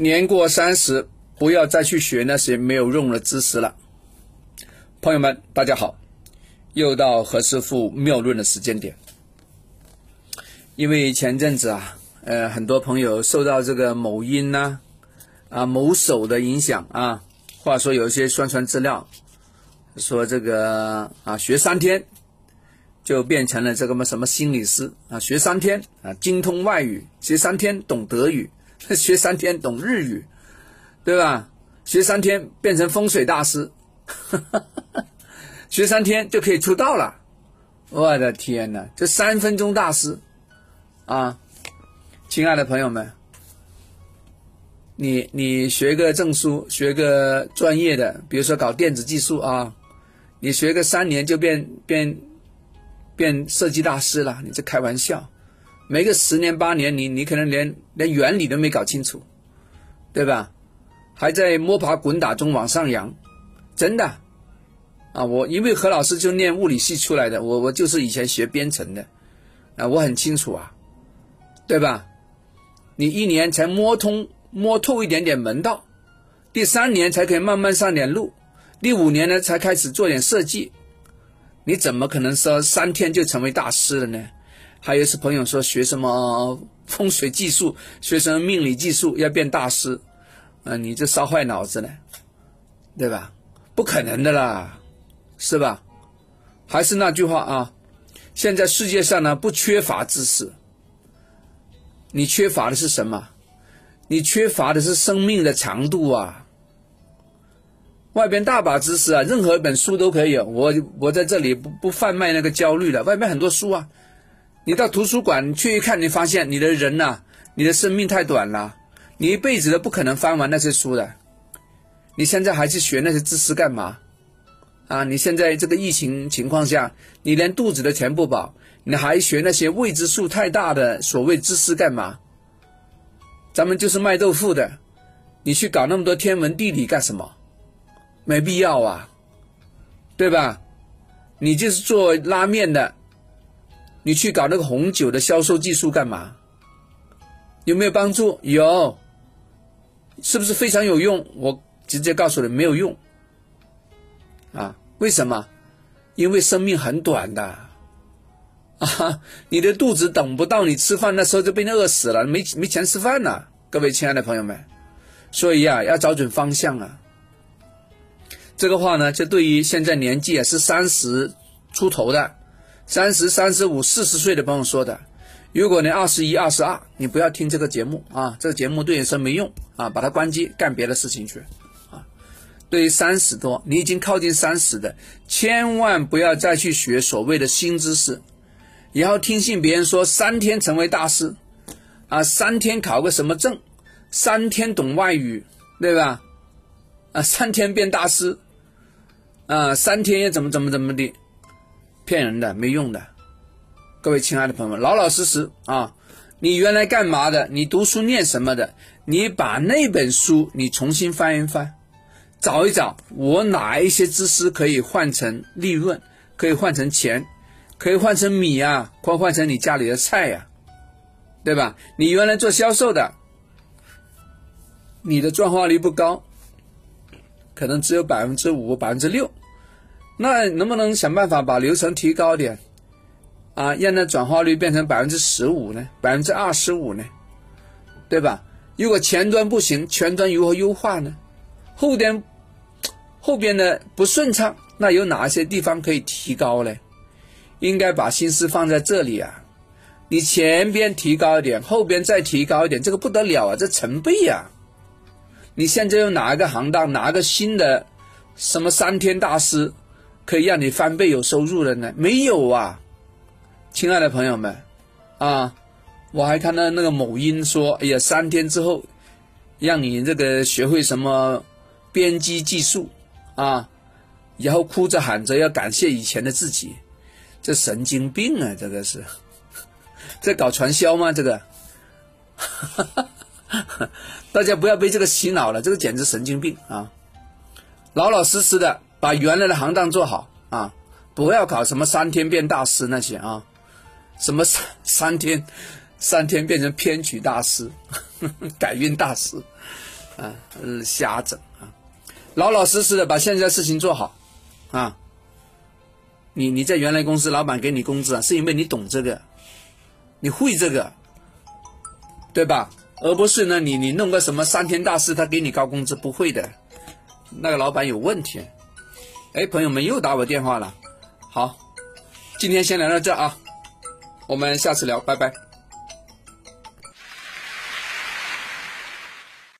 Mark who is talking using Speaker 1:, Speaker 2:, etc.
Speaker 1: 年过三十，不要再去学那些没有用的知识了。朋友们，大家好，又到何师傅妙论的时间点。因为前阵子啊，呃，很多朋友受到这个某音呐、啊某手的影响啊，话说有一些宣传资料说这个啊学三天就变成了这个么什么心理师啊，学三天啊精通外语，学三天懂德语。学三天懂日语，对吧？学三天变成风水大师，学三天就可以出道了。我的天哪，这三分钟大师啊！亲爱的朋友们，你你学个证书，学个专业的，比如说搞电子技术啊，你学个三年就变变变设计大师了？你这开玩笑！没个十年八年，你你可能连连原理都没搞清楚，对吧？还在摸爬滚打中往上扬，真的啊！我因为何老师就念物理系出来的，我我就是以前学编程的啊，我很清楚啊，对吧？你一年才摸通摸透一点点门道，第三年才可以慢慢上点路，第五年呢才开始做点设计，你怎么可能说三天就成为大师了呢？还有是朋友说学什么风水技术，学什么命理技术要变大师，啊，你这烧坏脑子了，对吧？不可能的啦，是吧？还是那句话啊，现在世界上呢不缺乏知识，你缺乏的是什么？你缺乏的是生命的长度啊！外边大把知识啊，任何一本书都可以。我我在这里不不贩卖那个焦虑了，外面很多书啊。你到图书馆去一看，你发现你的人呐，你的生命太短了，你一辈子都不可能翻完那些书的。你现在还去学那些知识干嘛？啊，你现在这个疫情情况下，你连肚子都填不饱，你还学那些未知数太大的所谓知识干嘛？咱们就是卖豆腐的，你去搞那么多天文地理干什么？没必要啊，对吧？你就是做拉面的。你去搞那个红酒的销售技术干嘛？有没有帮助？有，是不是非常有用？我直接告诉你，没有用。啊，为什么？因为生命很短的，啊，你的肚子等不到你吃饭，那时候就被你饿死了，没没钱吃饭了。各位亲爱的朋友们，所以呀，要找准方向啊。这个话呢，就对于现在年纪也是三十出头的。三十三十五四十岁的朋友说的，如果你二十一二十二，你不要听这个节目啊，这个节目对你说没用啊，把它关机，干别的事情去啊。对于三十多，你已经靠近三十的，千万不要再去学所谓的新知识，然后听信别人说三天成为大师啊，三天考个什么证，三天懂外语，对吧？啊，三天变大师啊，三天又怎么怎么怎么的。骗人的，没用的，各位亲爱的朋友们，老老实实啊！你原来干嘛的？你读书念什么的？你把那本书你重新翻一翻，找一找，我哪一些知识可以换成利润，可以换成钱，可以换成米啊，或换成你家里的菜呀，对吧？你原来做销售的，你的转化率不高，可能只有百分之五、百分之六。那能不能想办法把流程提高点，啊，让那转化率变成百分之十五呢？百分之二十五呢？对吧？如果前端不行，前端如何优化呢？后边后边的不顺畅，那有哪些地方可以提高呢？应该把心思放在这里啊！你前边提高一点，后边再提高一点，这个不得了啊！这成倍呀！你现在用哪一个行当，哪个新的什么三天大师？可以让你翻倍有收入的呢？没有啊，亲爱的朋友们，啊，我还看到那个某音说，哎呀，三天之后，让你这个学会什么编辑技术啊，然后哭着喊着要感谢以前的自己，这神经病啊！这个是 在搞传销吗？这个，大家不要被这个洗脑了，这个简直神经病啊！老老实实的。把原来的行当做好啊！不要搞什么三天变大师那些啊，什么三三天三天变成编曲大师、改运大师啊，瞎整啊，老老实实的把现在事情做好啊。你你在原来公司，老板给你工资啊，是因为你懂这个，你会这个，对吧？而不是呢，你你弄个什么三天大事，他给你高工资，不会的，那个老板有问题。哎，朋友们又打我电话了，好，今天先聊到这啊，我们下次聊，拜拜。